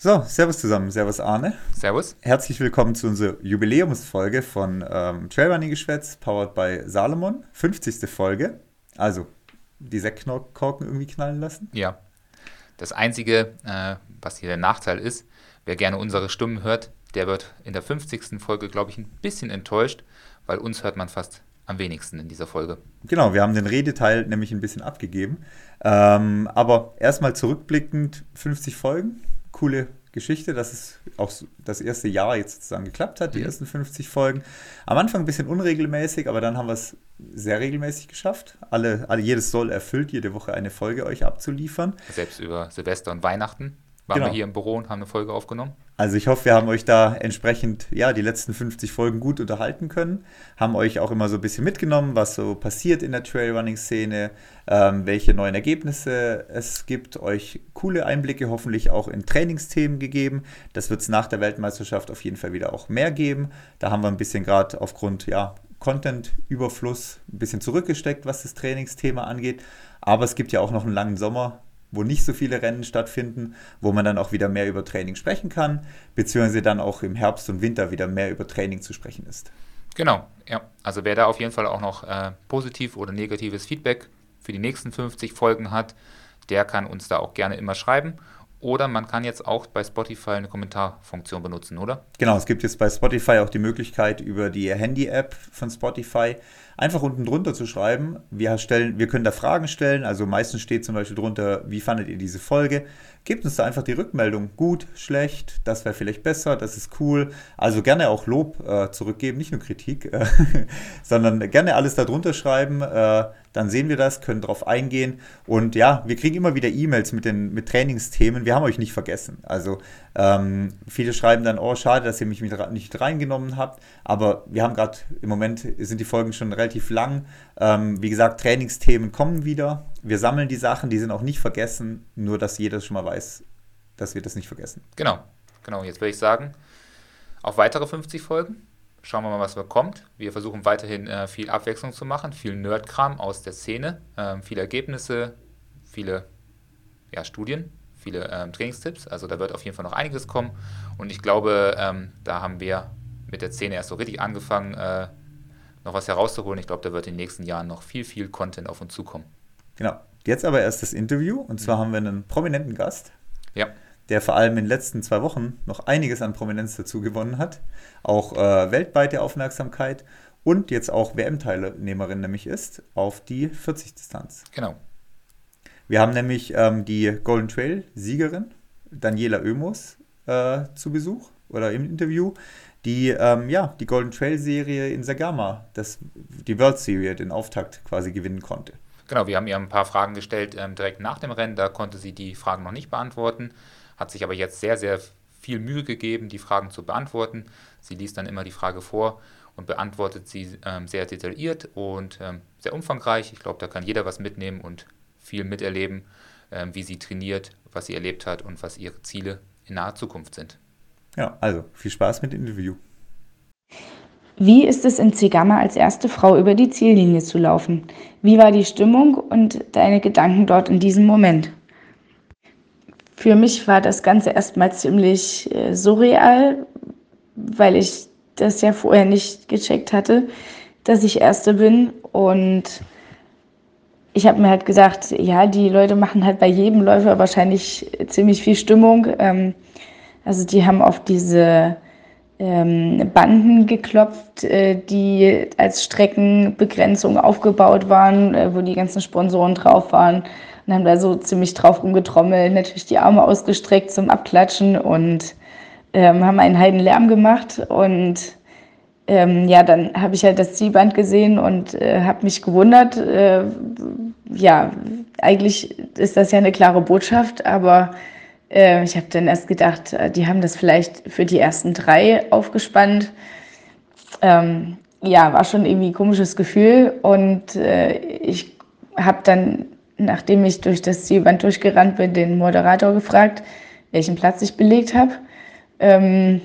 So, Servus zusammen, Servus Arne. Servus. Herzlich willkommen zu unserer Jubiläumsfolge von ähm, Trailrunning Geschwätz, powered by Salomon. 50. Folge. Also, die Sektkorken irgendwie knallen lassen. Ja. Das Einzige, äh, was hier der Nachteil ist, wer gerne unsere Stimmen hört, der wird in der 50. Folge, glaube ich, ein bisschen enttäuscht, weil uns hört man fast am wenigsten in dieser Folge. Genau, wir haben den Redeteil nämlich ein bisschen abgegeben. Ähm, aber erstmal zurückblickend 50 Folgen coole Geschichte, dass es auch das erste Jahr jetzt sozusagen geklappt hat, die mhm. ersten 50 Folgen. Am Anfang ein bisschen unregelmäßig, aber dann haben wir es sehr regelmäßig geschafft. Alle, alle, jedes Soll erfüllt, jede Woche eine Folge euch abzuliefern. Selbst über Silvester und Weihnachten waren genau. wir hier im Büro und haben eine Folge aufgenommen. Also ich hoffe, wir haben euch da entsprechend ja die letzten 50 Folgen gut unterhalten können, haben euch auch immer so ein bisschen mitgenommen, was so passiert in der Trailrunning-Szene, ähm, welche neuen Ergebnisse es gibt, euch coole Einblicke hoffentlich auch in Trainingsthemen gegeben. Das wird es nach der Weltmeisterschaft auf jeden Fall wieder auch mehr geben. Da haben wir ein bisschen gerade aufgrund ja Content-Überfluss ein bisschen zurückgesteckt, was das Trainingsthema angeht. Aber es gibt ja auch noch einen langen Sommer wo nicht so viele Rennen stattfinden, wo man dann auch wieder mehr über Training sprechen kann, beziehungsweise dann auch im Herbst und Winter wieder mehr über Training zu sprechen ist. Genau, ja. Also wer da auf jeden Fall auch noch äh, positiv oder negatives Feedback für die nächsten 50 Folgen hat, der kann uns da auch gerne immer schreiben. Oder man kann jetzt auch bei Spotify eine Kommentarfunktion benutzen, oder? Genau, es gibt jetzt bei Spotify auch die Möglichkeit, über die Handy-App von Spotify einfach unten drunter zu schreiben. Wir, stellen, wir können da Fragen stellen. Also meistens steht zum Beispiel drunter, wie fandet ihr diese Folge? Gebt uns da einfach die Rückmeldung. Gut, schlecht, das wäre vielleicht besser, das ist cool. Also gerne auch Lob äh, zurückgeben, nicht nur Kritik, äh, sondern gerne alles da drunter schreiben. Äh, dann sehen wir das, können darauf eingehen. Und ja, wir kriegen immer wieder E-Mails mit, mit Trainingsthemen. Wir haben euch nicht vergessen. Also ähm, viele schreiben dann, oh, schade, dass ihr mich nicht reingenommen habt. Aber wir haben gerade, im Moment sind die Folgen schon relativ lang. Ähm, wie gesagt, Trainingsthemen kommen wieder. Wir sammeln die Sachen, die sind auch nicht vergessen. Nur, dass jeder schon mal weiß, dass wir das nicht vergessen. Genau, genau. Jetzt würde ich sagen, auf weitere 50 Folgen. Schauen wir mal, was kommt. Wir versuchen weiterhin äh, viel Abwechslung zu machen, viel Nerdkram aus der Szene, äh, viele Ergebnisse, viele ja, Studien, viele ähm, Trainingstipps. Also da wird auf jeden Fall noch einiges kommen. Und ich glaube, ähm, da haben wir mit der Szene erst so richtig angefangen, äh, noch was herauszuholen. Ich glaube, da wird in den nächsten Jahren noch viel, viel Content auf uns zukommen. Genau. Jetzt aber erst das Interview. Und zwar mhm. haben wir einen prominenten Gast. Ja der vor allem in den letzten zwei Wochen noch einiges an Prominenz dazu gewonnen hat, auch äh, weltweite Aufmerksamkeit und jetzt auch WM-Teilnehmerin nämlich ist auf die 40-Distanz. Genau. Wir haben nämlich ähm, die Golden Trail-Siegerin Daniela Oemus äh, zu Besuch oder im Interview, die ähm, ja die Golden Trail-Serie in Sagama, das, die World Series, den Auftakt quasi gewinnen konnte. Genau, wir haben ihr ein paar Fragen gestellt ähm, direkt nach dem Rennen, da konnte sie die Fragen noch nicht beantworten hat sich aber jetzt sehr, sehr viel Mühe gegeben, die Fragen zu beantworten. Sie liest dann immer die Frage vor und beantwortet sie ähm, sehr detailliert und ähm, sehr umfangreich. Ich glaube, da kann jeder was mitnehmen und viel miterleben, ähm, wie sie trainiert, was sie erlebt hat und was ihre Ziele in naher Zukunft sind. Ja, also viel Spaß mit dem Interview. Wie ist es in Zegama als erste Frau über die Ziellinie zu laufen? Wie war die Stimmung und deine Gedanken dort in diesem Moment? Für mich war das Ganze erstmal ziemlich äh, surreal, weil ich das ja vorher nicht gecheckt hatte, dass ich Erste bin. Und ich habe mir halt gedacht, ja, die Leute machen halt bei jedem Läufer wahrscheinlich ziemlich viel Stimmung. Ähm, also die haben auf diese ähm, Banden geklopft, äh, die als Streckenbegrenzung aufgebaut waren, äh, wo die ganzen Sponsoren drauf waren und haben da so ziemlich drauf rumgetrommelt, natürlich die Arme ausgestreckt zum Abklatschen und ähm, haben einen heiden Lärm gemacht und ähm, ja, dann habe ich halt das Zielband gesehen und äh, habe mich gewundert. Äh, ja, eigentlich ist das ja eine klare Botschaft, aber äh, ich habe dann erst gedacht, äh, die haben das vielleicht für die ersten drei aufgespannt. Ähm, ja, war schon irgendwie ein komisches Gefühl und äh, ich habe dann nachdem ich durch das Zielband durchgerannt bin, den Moderator gefragt, welchen Platz ich belegt habe. Ähm,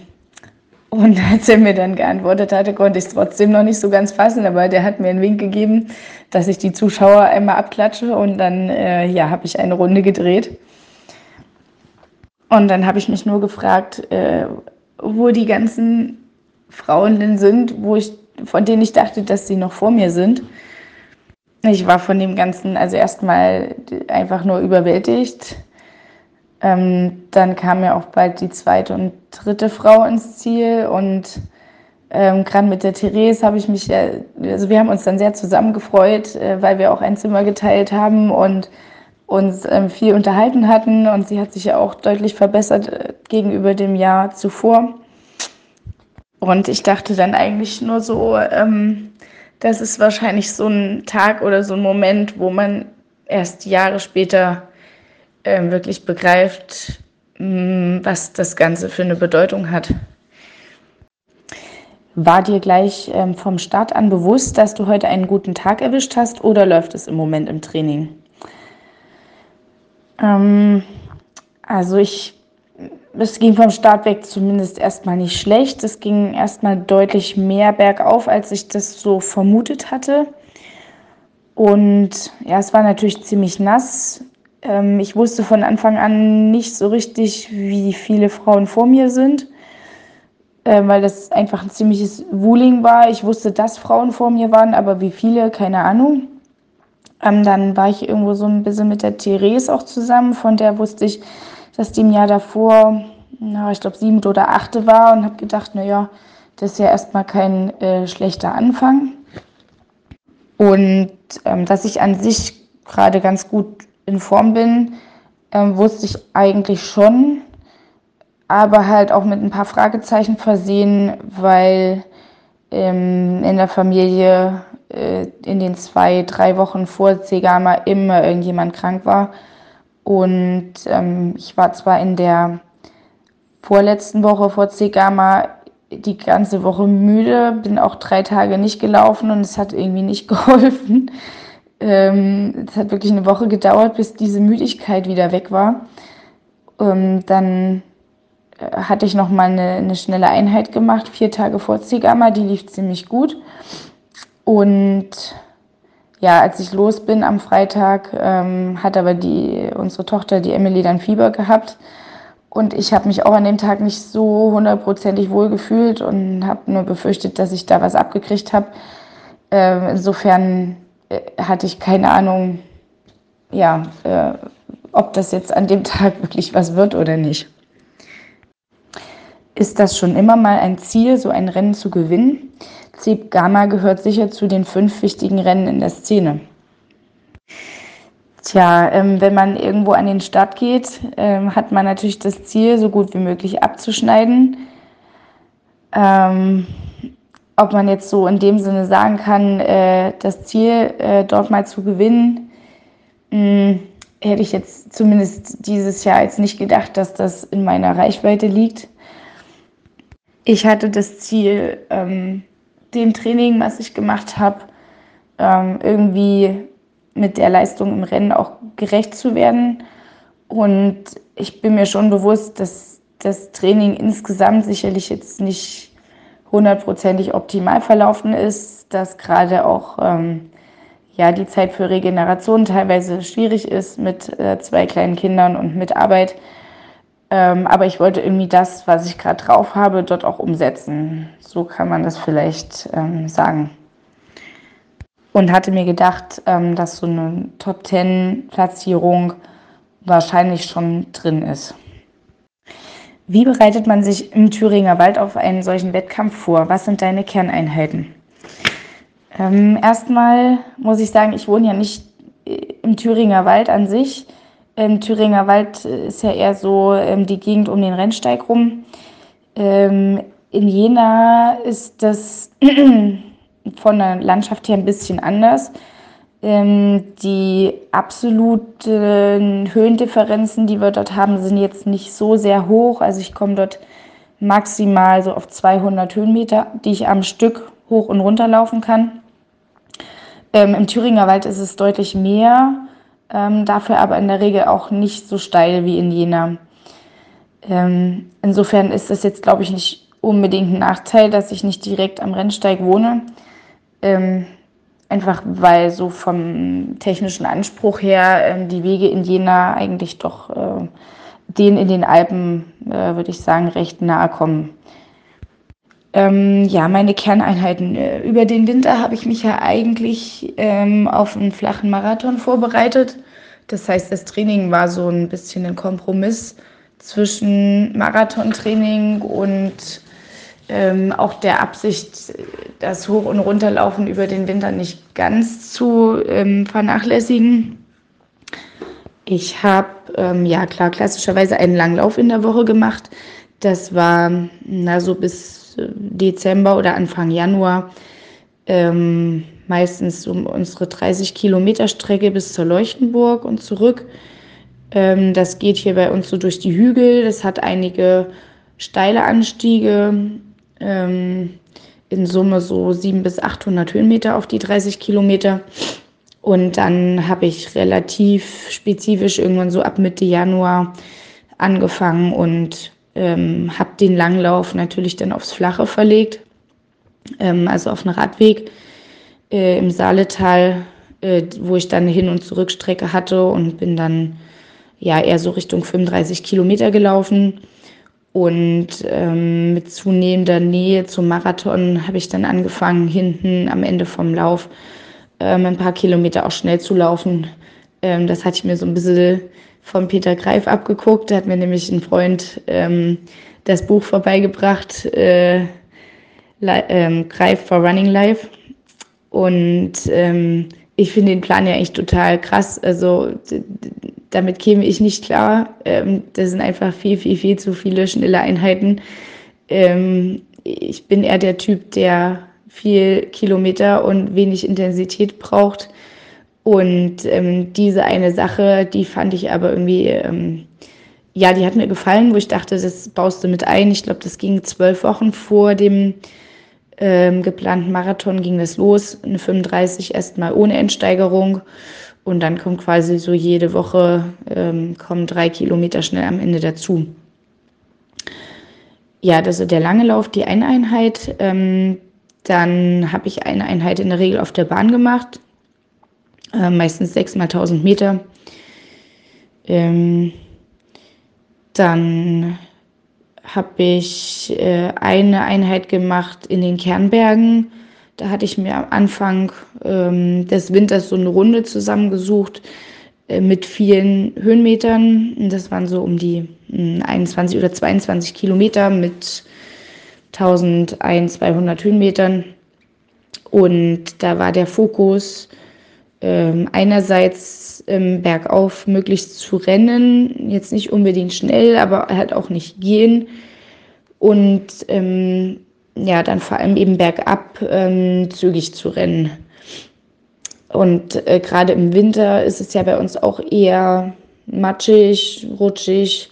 und als er mir dann geantwortet hatte, konnte ich es trotzdem noch nicht so ganz fassen, aber der hat mir einen Wink gegeben, dass ich die Zuschauer einmal abklatsche und dann äh, ja, habe ich eine Runde gedreht. Und dann habe ich mich nur gefragt, äh, wo die ganzen Frauen denn sind, wo ich, von denen ich dachte, dass sie noch vor mir sind. Ich war von dem Ganzen also erstmal einfach nur überwältigt. Ähm, dann kam ja auch bald die zweite und dritte Frau ins Ziel und ähm, gerade mit der Therese habe ich mich, äh, also wir haben uns dann sehr zusammengefreut, äh, weil wir auch ein Zimmer geteilt haben und uns ähm, viel unterhalten hatten und sie hat sich ja auch deutlich verbessert äh, gegenüber dem Jahr zuvor. Und ich dachte dann eigentlich nur so, ähm, das ist wahrscheinlich so ein Tag oder so ein Moment, wo man erst Jahre später äh, wirklich begreift, mh, mm, was das Ganze für eine Bedeutung hat. War dir gleich ähm, vom Start an bewusst, dass du heute einen guten Tag erwischt hast oder läuft es im Moment im Training? Ähm, also ich, es ging vom Start weg zumindest erstmal nicht schlecht. Es ging erstmal deutlich mehr bergauf, als ich das so vermutet hatte. Und ja, es war natürlich ziemlich nass. Ähm, ich wusste von Anfang an nicht so richtig, wie viele Frauen vor mir sind äh, weil das einfach ein ziemliches Wuling war. Ich wusste, dass Frauen vor mir waren, aber wie viele, keine Ahnung. Ähm, dann war ich irgendwo so ein bisschen mit der Therese auch zusammen, von der wusste ich, dass die im Jahr davor, na, ich glaube, siebte oder achte war und habe gedacht, naja, das ist ja erstmal kein äh, schlechter Anfang. Und ähm, dass ich an sich gerade ganz gut in Form bin, ähm, wusste ich eigentlich schon aber halt auch mit ein paar Fragezeichen versehen, weil ähm, in der Familie äh, in den zwei, drei Wochen vor C-Gamma immer irgendjemand krank war. Und ähm, ich war zwar in der vorletzten Woche vor C-Gamma die ganze Woche müde, bin auch drei Tage nicht gelaufen und es hat irgendwie nicht geholfen. Ähm, es hat wirklich eine Woche gedauert, bis diese Müdigkeit wieder weg war. Ähm, dann hatte ich noch mal eine, eine schnelle Einheit gemacht, vier Tage vor Zigamma, die lief ziemlich gut. Und ja, als ich los bin am Freitag, ähm, hat aber die, unsere Tochter, die Emily, dann Fieber gehabt. Und ich habe mich auch an dem Tag nicht so hundertprozentig wohl gefühlt und habe nur befürchtet, dass ich da was abgekriegt habe. Ähm, insofern äh, hatte ich keine Ahnung, ja, äh, ob das jetzt an dem Tag wirklich was wird oder nicht. Ist das schon immer mal ein Ziel, so ein Rennen zu gewinnen? Zeb Gamma gehört sicher zu den fünf wichtigen Rennen in der Szene. Tja, ähm, wenn man irgendwo an den Start geht, ähm, hat man natürlich das Ziel, so gut wie möglich abzuschneiden. Ähm, ob man jetzt so in dem Sinne sagen kann, äh, das Ziel äh, dort mal zu gewinnen, mh, hm, hätte ich jetzt zumindest dieses Jahr jetzt nicht gedacht, dass das in meiner Reichweite liegt. Ich hatte das Ziel, ähm, dem Training, was ich gemacht habe, ähm, irgendwie mit der Leistung im Rennen auch gerecht zu werden. Und ich bin mir schon bewusst, dass das Training insgesamt sicherlich jetzt nicht hundertprozentig optimal verlaufen ist, dass gerade auch ähm, ja, die Zeit für Regeneration teilweise schwierig ist mit äh, zwei kleinen Kindern und mit Arbeit. Ähm, aber ich wollte irgendwie das, was ich gerade drauf habe, dort auch umsetzen. So kann man das vielleicht ähm, sagen. Und hatte mir gedacht, ähm, dass so eine Top 10 Platzierung wahrscheinlich schon drin ist. Wie bereitet man sich im Thüringer Wald auf einen solchen Wettkampf vor? Was sind deine Kerneinheiten? Ähm, erstmal muss ich sagen, ich wohne ja nicht äh, im Thüringer Wald an sich, im Thüringer Wald ist ja eher so ähm, die Gegend um den Rennsteig rum. Ähm, in Jena ist das von der Landschaft her ein bisschen anders. Ähm, die absoluten Höhendifferenzen, die wir dort haben, sind jetzt nicht so sehr hoch. Also ich komme dort maximal so auf 200 Höhenmeter, die ich am Stück hoch und runter laufen kann. Ähm, Im Thüringer Wald ist es deutlich mehr ähm, dafür aber in der Regel auch nicht so steil wie in Jena. Ähm, insofern ist das jetzt, glaube ich, nicht unbedingt ein Nachteil, dass ich nicht direkt am Rennsteig wohne. Ähm, einfach weil so vom technischen Anspruch her ähm, die Wege in Jena eigentlich doch äh, denen in den Alpen, äh, würde ich sagen, recht nahe kommen. Ähm, ja, meine Kerneinheiten. Äh, über den Winter habe ich mich ja eigentlich ähm, auf einen flachen Marathon vorbereitet. Das heißt, das Training war so ein bisschen ein Kompromiss zwischen Marathontraining und ähm, auch der Absicht, das Hoch- und Runterlaufen über den Winter nicht ganz zu ähm, vernachlässigen. Ich habe, ähm, ja klar, klassischerweise einen Langlauf in der Woche gemacht. Das war na, so bis Dezember oder Anfang Januar. Ähm, meistens um unsere 30 Kilometer Strecke bis zur Leuchtenburg und zurück. Ähm, das geht hier bei uns so durch die Hügel. Das hat einige steile Anstiege. Ähm, in Summe so 700 bis 800 Höhenmeter auf die 30 Kilometer. Und dann habe ich relativ spezifisch irgendwann so ab Mitte Januar angefangen und ähm, habe den Langlauf natürlich dann aufs Flache verlegt, ähm, also auf einen Radweg äh, im Saaletal, äh, wo ich dann eine Hin- und Zurückstrecke hatte und bin dann ja eher so Richtung 35 Kilometer gelaufen. Und ähm, mit zunehmender Nähe zum Marathon habe ich dann angefangen, hinten am Ende vom Lauf ähm, ein paar Kilometer auch schnell zu laufen. Ähm, das hatte ich mir so ein bisschen von Peter Greif abgeguckt. Da hat mir nämlich ein Freund ähm, das Buch vorbeigebracht, äh, ähm, Greif for Running Life. Und ähm, ich finde den Plan ja echt total krass. Also damit käme ich nicht klar. Ähm, das sind einfach viel, viel, viel zu viele schnelle Einheiten. Ähm, ich bin eher der Typ, der viel Kilometer und wenig Intensität braucht. Und ähm, diese eine Sache, die fand ich aber irgendwie, ähm, ja, die hat mir gefallen, wo ich dachte, das baust du mit ein. Ich glaube, das ging zwölf Wochen vor dem ähm, geplanten Marathon ging das los. Eine 35 erstmal ohne Endsteigerung. Und dann kommt quasi so jede Woche, ähm, kommen drei Kilometer schnell am Ende dazu. Ja, das ist der lange Lauf, die eine Einheit. Ähm, dann habe ich eine Einheit in der Regel auf der Bahn gemacht, äh, meistens sechs mal 1000 Meter. Ähm, dann habe ich äh, eine Einheit gemacht in den Kernbergen. Da hatte ich mir am Anfang ähm, des Winters so eine Runde zusammengesucht äh, mit vielen Höhenmetern. Das waren so um die äh, 21 oder 22 Kilometer mit 1200 Höhenmetern. Und da war der Fokus ähm, einerseits ähm, bergauf möglichst zu rennen, jetzt nicht unbedingt schnell, aber halt auch nicht gehen. Und ähm, ja, dann vor allem eben bergab ähm, zügig zu rennen. Und äh, gerade im Winter ist es ja bei uns auch eher matschig, rutschig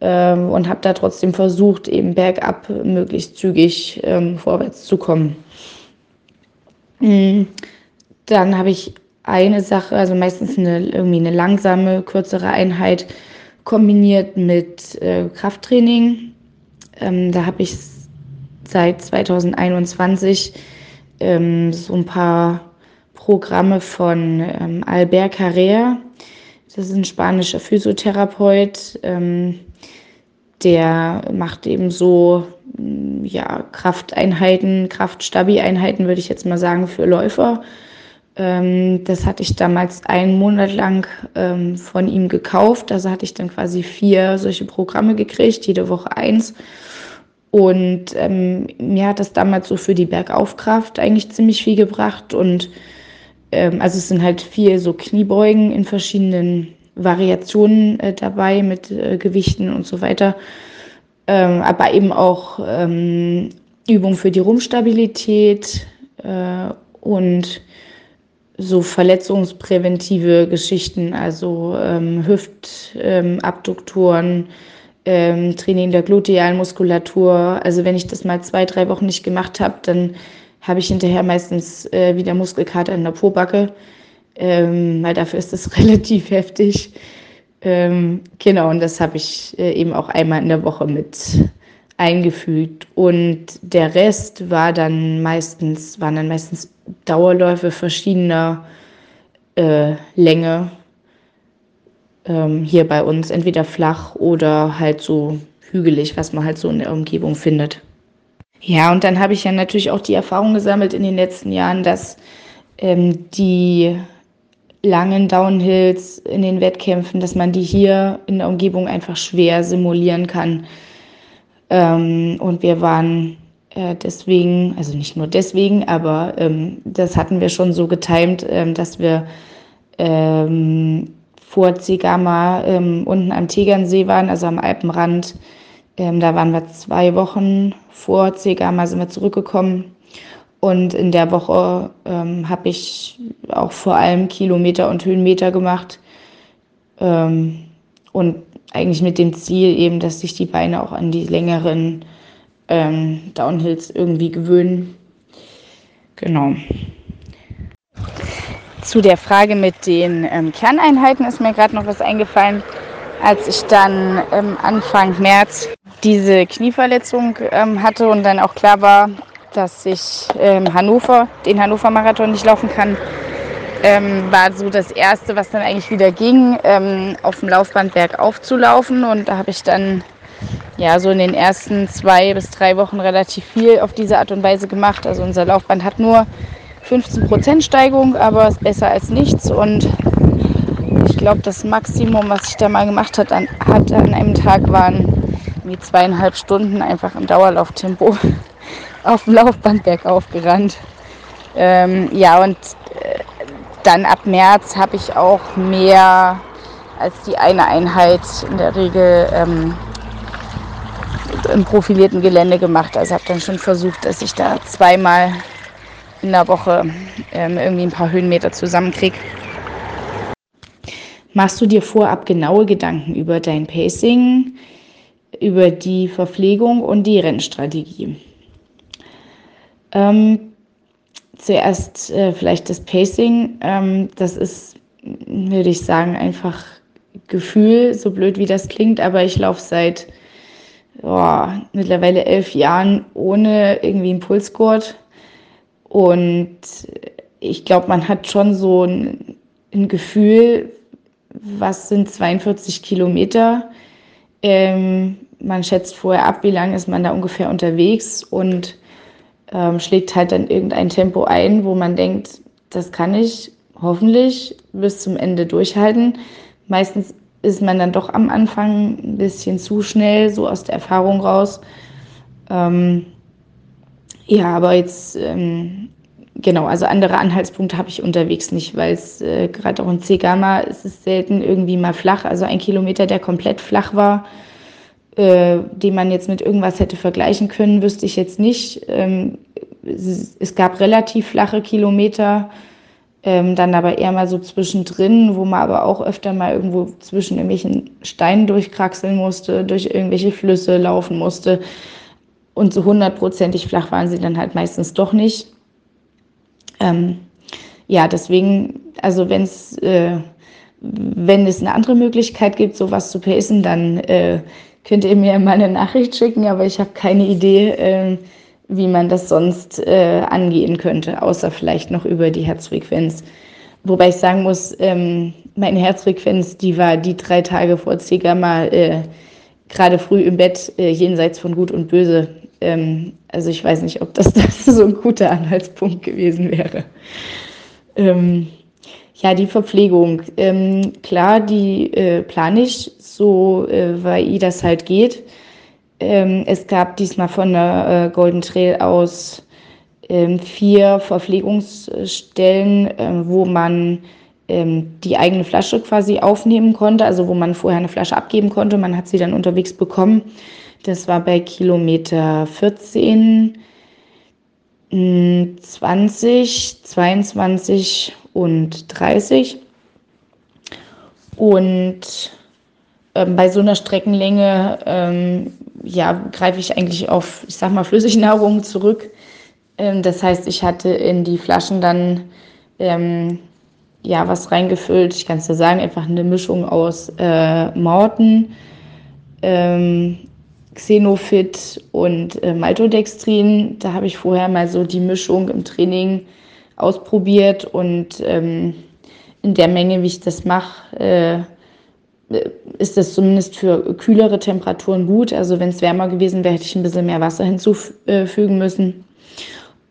ähm, und habe da trotzdem versucht, eben bergab möglichst zügig ähm, vorwärts zu kommen. Mhm. Dann habe ich eine Sache, also meistens eine, irgendwie eine langsame, kürzere Einheit kombiniert mit äh, Krafttraining. Ähm, da habe ich seit 2021 ähm, so ein paar Programme von ähm, Albert Carrera. Das ist ein spanischer Physiotherapeut. Ähm, der macht eben so ja, Krafteinheiten, Kraftstabi-Einheiten, würde ich jetzt mal sagen, für Läufer. Ähm, das hatte ich damals einen Monat lang ähm, von ihm gekauft. Also hatte ich dann quasi vier solche Programme gekriegt, jede Woche eins. Und ähm, mir hat das damals so für die Bergaufkraft eigentlich ziemlich viel gebracht. Und ähm, also es sind halt viel so Kniebeugen in verschiedenen Variationen äh, dabei mit äh, Gewichten und so weiter. Ähm, aber eben auch ähm, Übungen für die Rumpfstabilität äh, und so verletzungspräventive Geschichten, also ähm, Hüftabduktoren, ähm, Training der glutealen Muskulatur. Also wenn ich das mal zwei, drei Wochen nicht gemacht habe, dann habe ich hinterher meistens äh, wieder Muskelkater in der Pobacke, ähm, weil dafür ist das relativ heftig. Ähm, genau, und das habe ich äh, eben auch einmal in der Woche mit eingefügt. Und der Rest war dann meistens, waren dann meistens Dauerläufe verschiedener äh, Länge ähm, hier bei uns, entweder flach oder halt so hügelig, was man halt so in der Umgebung findet. Ja, und dann habe ich ja natürlich auch die Erfahrung gesammelt in den letzten Jahren, dass ähm, die langen Downhills in den Wettkämpfen, dass man die hier in der Umgebung einfach schwer simulieren kann. Ähm, und wir waren äh, deswegen, also nicht nur deswegen, aber ähm, das hatten wir schon so getimt, ähm, dass wir ähm, vor Zegama ähm, unten am Tegernsee waren, also am Alpenrand. Ähm, da waren wir zwei Wochen vor Zegama, sind wir zurückgekommen. Und in der Woche habe ich auch vor allem Kilometer und Höhenmeter gemacht. Und eigentlich mit dem Ziel eben, dass sich die Beine auch an die längeren ähm, Downhills irgendwie gewöhnen. Genau. Zu der Frage mit den ähm, Kerneinheiten ist mir gerade noch was eingefallen. Als ich dann ähm, Anfang März diese Knieverletzung ähm, hatte und dann auch klar war, dass ich ähm, Hannover, den Hannover Marathon nicht laufen kann, ähm, war so das erste, was dann eigentlich wieder ging, ähm, auf dem Laufband bergauf zu laufen. Und da habe ich dann ja so in den ersten zwei bis drei Wochen relativ viel auf diese Art und Weise gemacht. Also unser Laufband hat nur 15% Steigung, aber ist besser als nichts. Und ich glaube, das Maximum, was ich da mal gemacht hat an, hat an einem Tag, waren wie zweieinhalb Stunden einfach im Dauerlauftempo auf dem Laufband bergauf gerannt. Ähm, ja, und dann ab März habe ich auch mehr als die eine Einheit in der Regel ähm, im profilierten Gelände gemacht. Also habe dann schon versucht, dass ich da zweimal in der Woche ähm, irgendwie ein paar Höhenmeter zusammenkriege. Machst du dir vorab genaue Gedanken über dein Pacing, über die Verpflegung und die Rennstrategie? Ähm, zuerst äh, vielleicht das Pacing. Ähm, das ist, würde ich sagen, einfach Gefühl, so blöd wie das klingt, aber ich laufe seit oh, mittlerweile elf Jahren ohne irgendwie einen Pulsgurt. Und ich glaube, man hat schon so ein, ein, Gefühl, was sind 42 Kilometer. Ähm, man schätzt vorher ab, wie lange ist man da ungefähr unterwegs und ähm, schlägt halt dann irgendein Tempo ein, wo man denkt, das kann ich hoffentlich bis zum Ende durchhalten. Meistens ist man dann doch am Anfang ein bisschen zu schnell, so aus der Erfahrung raus. Ähm, ja, aber jetzt, ähm, genau, also andere Anhaltspunkte habe ich unterwegs nicht, weil es äh, gerade auch in C-Gamma ist es selten irgendwie mal flach. Also ein Kilometer, der komplett flach war, äh, den man jetzt mit irgendwas hätte vergleichen können, wüsste ich jetzt nicht. Ähm, es, gab relativ flache Kilometer, ähm, dann aber eher mal so zwischendrin, wo man aber auch öfter mal irgendwo zwischen irgendwelchen Steinen durchkraxeln musste, durch irgendwelche Flüsse laufen musste. Und so hundertprozentig flach waren sie dann halt meistens doch nicht. Ähm, ja, deswegen, also wenn es äh, wenn es eine andere Möglichkeit gibt, sowas zu pacen, dann äh, könnt ihr mir mal eine Nachricht schicken, aber ich habe keine Idee, äh, wie man das sonst äh, angehen könnte, außer vielleicht noch über die Herzfrequenz. Wobei ich sagen muss, ähm, meine Herzfrequenz, die war die drei Tage vor C-Gamma äh, gerade früh im Bett, äh, jenseits von Gut und Böse. Ähm, also ich weiß nicht, ob das, das so ein guter Anhaltspunkt gewesen wäre. Ähm, ja, die Verpflegung. Ähm, klar, die äh, plane ich so, äh, weil das halt geht. Ähm, es gab diesmal von der äh, Golden Trail aus ähm, vier Verpflegungsstellen, äh, wo man ähm, die eigene Flasche quasi aufnehmen konnte, also wo man vorher eine Flasche abgeben konnte. Man hat sie dann unterwegs bekommen. Das war bei Kilometer 14, 20, 22 und 30. Und ähm, bei so einer Streckenlänge ähm, ja, greife ich eigentlich auf, ich sag mal, Flüssignahrung zurück. Ähm, das heißt, ich hatte in die Flaschen dann ähm, ja was reingefüllt. Ich kann es ja sagen, einfach eine Mischung aus äh, Morten, ähm, Xenofit und äh, Maltodextrin. Da habe ich vorher mal so die Mischung im Training ausprobiert und ähm, in der Menge, wie ich das mache, äh, ist das zumindest für kühlere Temperaturen gut. Also wenn es wärmer gewesen wäre, hätte ich ein bisschen mehr Wasser hinzufügen müssen.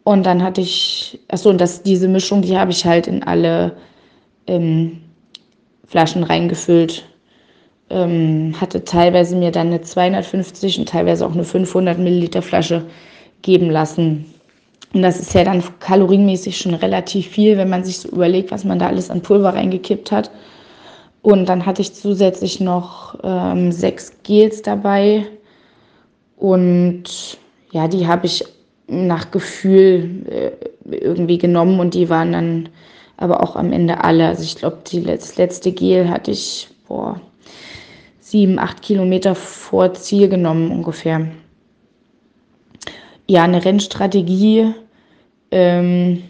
Und dann hatte ich, achso, und das, diese Mischung, die habe ich halt in alle ähm, Flaschen reingefüllt. Ähm, hatte teilweise mir dann eine 250 und teilweise auch eine 500 Milliliter Flasche geben lassen. Und das ist ja dann kalorienmäßig schon relativ viel, wenn man sich so überlegt, was man da alles an Pulver reingekippt hat. Und dann hatte ich zusätzlich noch ähm, sechs Gels dabei. Und ja, die habe ich nach Gefühl äh, irgendwie genommen und die waren dann aber auch am Ende alle. Also ich glaube, das letzte Gel hatte ich boah, sieben, acht Kilometer vor Ziel genommen ungefähr. Ja, eine Rennstrategie ähm,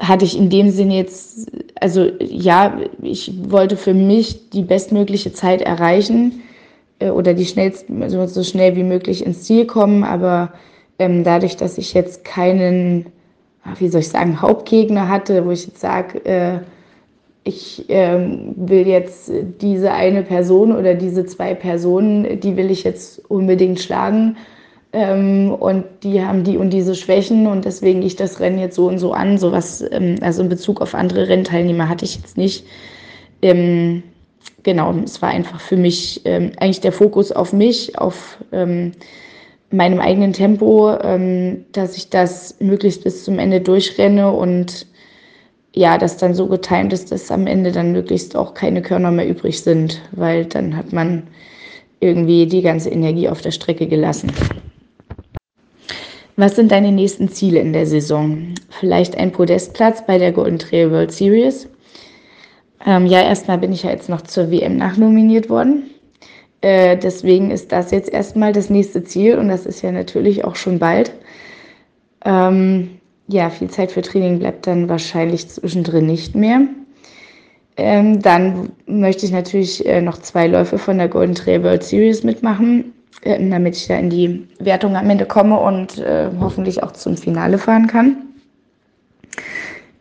hatte ich in dem Sinne jetzt, also ja, ich wollte für mich die bestmögliche Zeit erreichen äh, oder die schnellst, also so schnell wie möglich ins Ziel kommen, aber ähm, dadurch, dass ich jetzt keinen, wie soll ich sagen, Hauptgegner hatte, wo ich jetzt sage, äh, ich ähm, will jetzt diese eine Person oder diese zwei Personen, die will ich jetzt unbedingt schlagen, ähm, und die haben die und diese Schwächen und deswegen ich das Rennen jetzt so und so an. Sowas, ähm, also in Bezug auf andere Rennteilnehmer hatte ich jetzt nicht. Ähm, genau, es war einfach für mich ähm, eigentlich der Fokus auf mich, auf ähm, meinem eigenen Tempo, ähm, dass ich das möglichst bis zum Ende durchrenne und ja, das dann so getimt ist, dass am Ende dann möglichst auch keine Körner mehr übrig sind, weil dann hat man irgendwie die ganze Energie auf der Strecke gelassen. Was sind deine nächsten Ziele in der Saison? Vielleicht ein Podestplatz bei der Golden Trail World Series? Ähm, ja, erstmal bin ich ja jetzt noch zur WM nachnominiert worden. Äh, deswegen ist das jetzt erstmal das nächste Ziel und das ist ja natürlich auch schon bald. Ähm, ja, viel Zeit für Training bleibt dann wahrscheinlich zwischendrin nicht mehr. Ähm, dann möchte ich natürlich äh, noch zwei Läufe von der Golden Trail World Series mitmachen. Ähm, damit ich da in die Wertung am Ende komme und äh, hoffentlich auch zum Finale fahren kann.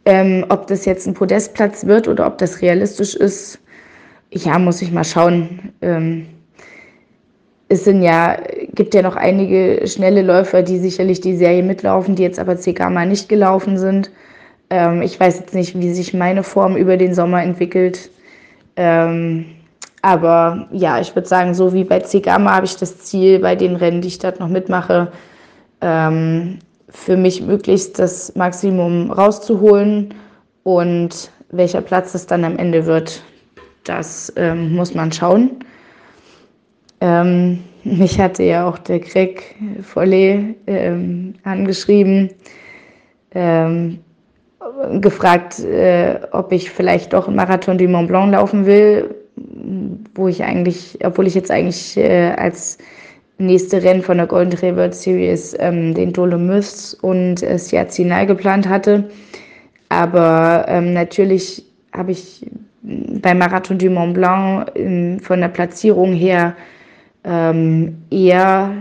Ähm, ob das jetzt ein Podestplatz wird oder ob das realistisch ist, ja, muss ich mal schauen. Ähm, es sind ja, gibt ja noch einige schnelle Läufer, die sicherlich die Serie mitlaufen, die jetzt aber CGAMA nicht gelaufen sind. Ähm, ich weiß jetzt nicht, wie sich meine Form über den Sommer entwickelt. Ähm, aber ja, ich würde sagen, so wie bei Cegama habe ich das Ziel, bei den Rennen, die ich dort noch mitmache, ähm, für mich möglichst das Maximum rauszuholen. Und welcher Platz es dann am Ende wird, das ähm, muss man schauen. Ähm, mich hatte ja auch der Greg Follet ähm, angeschrieben, ähm, gefragt, äh, ob ich vielleicht doch Marathon du Mont Blanc laufen will wo ich eigentlich, obwohl ich jetzt eigentlich äh, als nächste Rennen von der Golden World Series ähm, den Dolomites und äh, Siazinal geplant hatte. Aber ähm, natürlich habe ich beim Marathon du Mont Blanc in, von der Platzierung her ähm, eher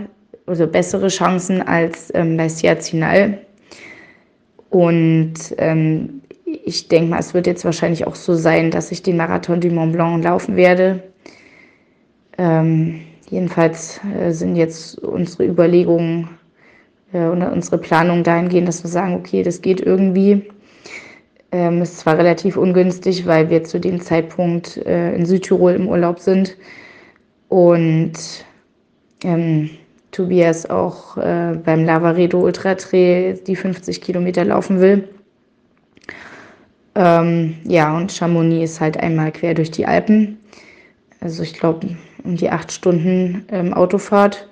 also bessere Chancen als ähm, bei Siazinal. Und ähm, ich denke mal, es wird jetzt wahrscheinlich auch so sein, dass ich den Marathon du Mont Blanc laufen werde. Ähm, jedenfalls äh, sind jetzt unsere Überlegungen äh, oder unsere Planungen dahingehend, dass wir sagen, okay, das geht irgendwie. Ähm, ist zwar relativ ungünstig, weil wir zu dem Zeitpunkt äh, in Südtirol im Urlaub sind und ähm, Tobias auch äh, beim Lavaredo Ultra Trail die 50 Kilometer laufen will. Ähm, ja, und Chamonix ist halt einmal quer durch die Alpen. Also ich glaube, um die acht Stunden ähm, Autofahrt.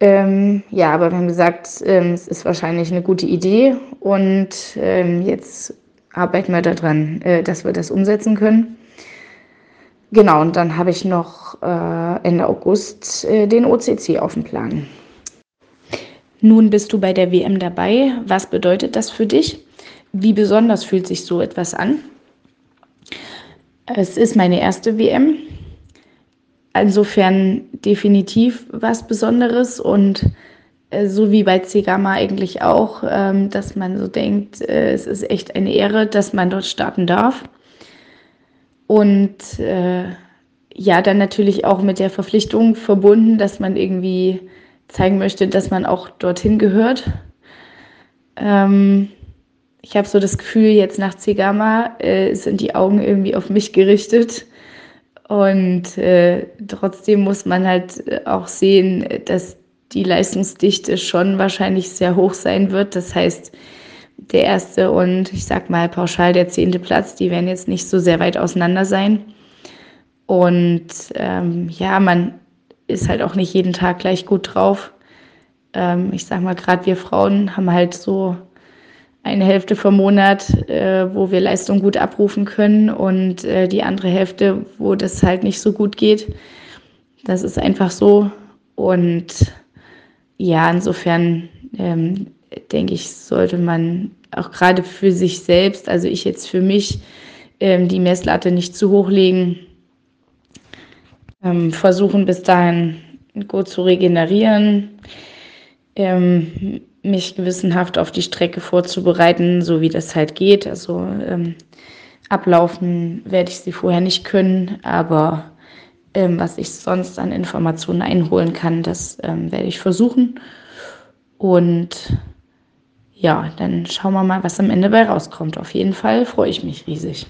Ähm, ja, aber wir haben gesagt, ähm, es ist wahrscheinlich eine gute Idee und ähm, jetzt arbeiten wir daran, äh, dass wir das umsetzen können. Genau, und dann habe ich noch äh, Ende August äh, den OCC auf dem Plan. Nun bist du bei der WM dabei. Was bedeutet das für dich? Wie besonders fühlt sich so etwas an? Es ist meine erste WM. Insofern definitiv was Besonderes und äh, so wie bei Cegama eigentlich auch, ähm, dass man so denkt, äh, es ist echt eine Ehre, dass man dort starten darf. Und äh, ja, dann natürlich auch mit der Verpflichtung verbunden, dass man irgendwie zeigen möchte, dass man auch dorthin gehört. Ähm, ich habe so das Gefühl, jetzt nach Zigama äh, sind die Augen irgendwie auf mich gerichtet. Und äh, trotzdem muss man halt äh, auch sehen, dass die Leistungsdichte schon wahrscheinlich sehr hoch sein wird. Das heißt, der erste und ich sag mal pauschal der zehnte Platz, die werden jetzt nicht so sehr weit auseinander sein. Und ähm, ja, man ist halt auch nicht jeden Tag gleich gut drauf. Ähm, ich sag mal, gerade wir Frauen haben halt so eine Hälfte vom Monat, äh, wo wir Leistung gut abrufen können und äh, die andere Hälfte, wo das halt nicht so gut geht. Das ist einfach so. Und ja, insofern ähm, denke ich, sollte man auch gerade für sich selbst, also ich jetzt für mich, ähm, die Messlatte nicht zu hoch legen, ähm, versuchen bis dahin gut zu regenerieren, ähm, mich gewissenhaft auf die Strecke vorzubereiten, so wie das halt geht. Also ähm, ablaufen werde ich sie vorher nicht können, aber ähm, was ich sonst an Informationen einholen kann, das ähm, werde ich versuchen. Und ja, dann schauen wir mal, was am Ende bei rauskommt. Auf jeden Fall freue ich mich riesig.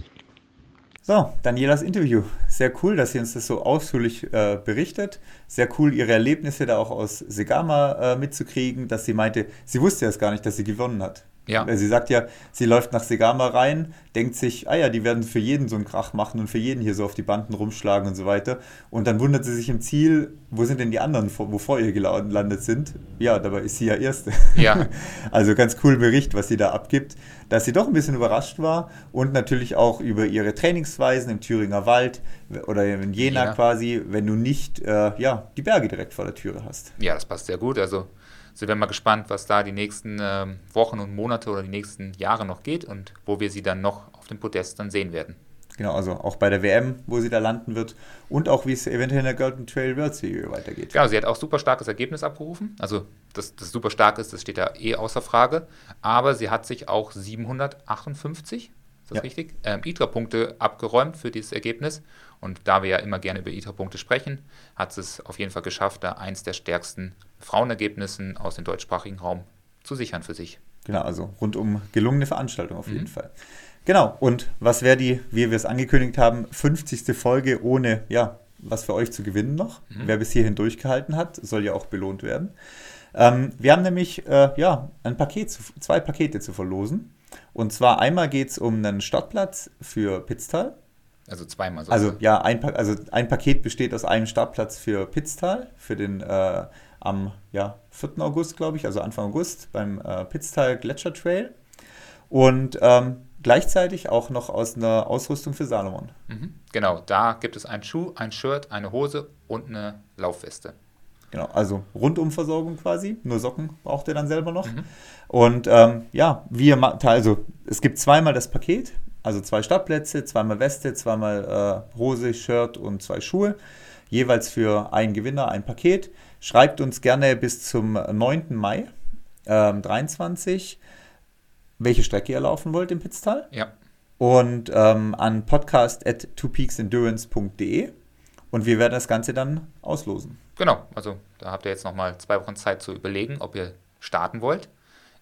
So, Danielas Interview. Sehr cool, dass sie uns das so ausführlich äh, berichtet. Sehr cool, ihre Erlebnisse da auch aus Segama äh, mitzukriegen, dass sie meinte, sie wusste erst gar nicht, dass sie gewonnen hat. Ja. Sie sagt ja, sie läuft nach Segama rein, denkt sich, ah ja, die werden für jeden so einen Krach machen und für jeden hier so auf die Banden rumschlagen und so weiter. Und dann wundert sie sich im Ziel, wo sind denn die anderen, wo vor ihr gelandet sind? Ja, dabei ist sie ja Erste. Ja. Also ganz cool Bericht, was sie da abgibt, dass sie doch ein bisschen überrascht war und natürlich auch über ihre Trainingsweisen im Thüringer Wald oder in Jena ja. quasi, wenn du nicht äh, ja, die Berge direkt vor der Türe hast. Ja, das passt sehr gut. Also sind wir mal gespannt, was da die nächsten äh, Wochen und Monate oder die nächsten Jahre noch geht und wo wir sie dann noch auf dem Podest dann sehen werden. Genau, also auch bei der WM, wo sie da landen wird und auch wie es eventuell in der Golden Trail World Series weitergeht. Genau, sie hat auch super starkes Ergebnis abgerufen. Also, dass das super stark ist, das steht da eh außer Frage. Aber sie hat sich auch 758, ist das ja. richtig? Ähm, ITRA-Punkte abgeräumt für dieses Ergebnis. Und da wir ja immer gerne über ITRA-Punkte sprechen, hat es auf jeden Fall geschafft, da eins der stärksten Frauenergebnissen aus dem deutschsprachigen Raum zu sichern für sich. Genau, also rundum gelungene Veranstaltung auf jeden mhm. Fall. Genau, und was wäre die, wie wir es angekündigt haben, 50. Folge ohne, ja, was für euch zu gewinnen noch? Mhm. Wer bis hierhin durchgehalten hat, soll ja auch belohnt werden. Ähm, wir haben nämlich, äh, ja, ein Paket, zwei Pakete zu verlosen. Und zwar einmal geht es um einen Startplatz für Pitztal. Also zweimal so. Also ja, ein, also ein Paket besteht aus einem Startplatz für Pitztal, für den äh, am ja, 4. August, glaube ich, also Anfang August beim äh, Pitztal Gletscher Trail. Und ähm, gleichzeitig auch noch aus einer Ausrüstung für Salomon. Mhm. Genau, da gibt es einen Schuh, ein Shirt, eine Hose und eine Laufweste. Genau, also Rundumversorgung quasi. Nur Socken braucht ihr dann selber noch. Mhm. Und ähm, ja, wir also es gibt zweimal das Paket, also zwei Startplätze, zweimal Weste, zweimal äh, Hose, Shirt und zwei Schuhe. Jeweils für einen Gewinner ein Paket. Schreibt uns gerne bis zum 9. Mai ähm, 23, welche Strecke ihr laufen wollt im Pitztal. Ja. Und ähm, an podcast at twopeaksendurance.de und wir werden das Ganze dann auslosen. Genau, also da habt ihr jetzt nochmal zwei Wochen Zeit zu überlegen, ob ihr starten wollt.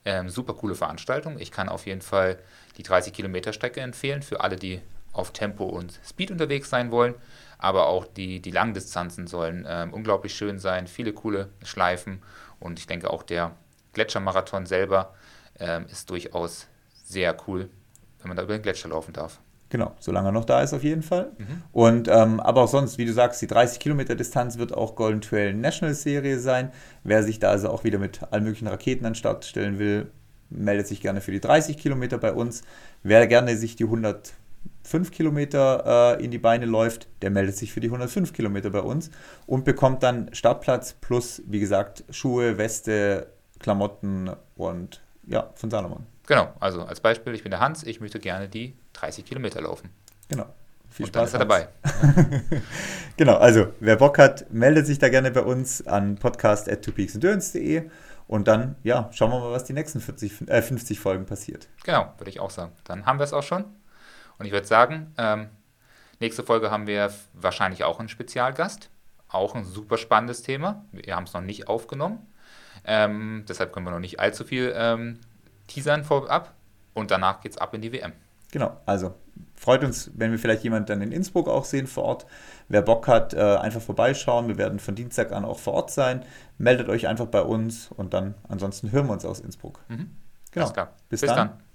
Ähm, super coole Veranstaltung. Ich kann auf jeden Fall die 30 Kilometer Strecke empfehlen für alle, die auf Tempo und Speed unterwegs sein wollen aber auch die, die Langdistanzen sollen ähm, unglaublich schön sein, viele coole Schleifen und ich denke auch der Gletschermarathon selber ähm, ist durchaus sehr cool, wenn man da über den Gletscher laufen darf. Genau, solange er noch da ist auf jeden Fall. Mhm. Und ähm, aber auch sonst, wie du sagst, die 30 Kilometer Distanz wird auch Golden Trail National Serie sein. Wer sich da also auch wieder mit allen möglichen Raketen an den Start stellen will, meldet sich gerne für die 30 Kilometer bei uns. Wer gerne sich die 100 5 Kilometer äh, in die Beine läuft, der meldet sich für die 105 Kilometer bei uns und bekommt dann Startplatz plus, wie gesagt, Schuhe, Weste, Klamotten und ja, von Salomon. Genau, also als Beispiel, ich bin der Hans, ich möchte gerne die 30 Kilometer laufen. Genau. Viel und Spaß. Dann ist er dabei. genau, also wer Bock hat, meldet sich da gerne bei uns an podcast.twopeaksendurance.de und dann, ja, schauen wir mal, was die nächsten 40, äh, 50 Folgen passiert. Genau, würde ich auch sagen. Dann haben wir es auch schon. Und ich würde sagen, ähm, Nächste Folge haben wir wahrscheinlich auch einen Spezialgast. Auch ein super spannendes Thema. Wir haben es noch nicht aufgenommen. Ähm, deshalb können wir noch nicht allzu viel ähm, teasern vorab. Und danach geht es ab in die WM. Genau, also freut uns, wenn wir vielleicht jemanden dann in Innsbruck auch sehen vor Ort. Wer Bock hat, äh, einfach vorbeischauen. Wir werden von Dienstag an auch vor Ort sein. Meldet euch einfach bei uns und dann ansonsten hören wir uns aus Innsbruck. Mhm. Genau. Bis, Bis dann. dann.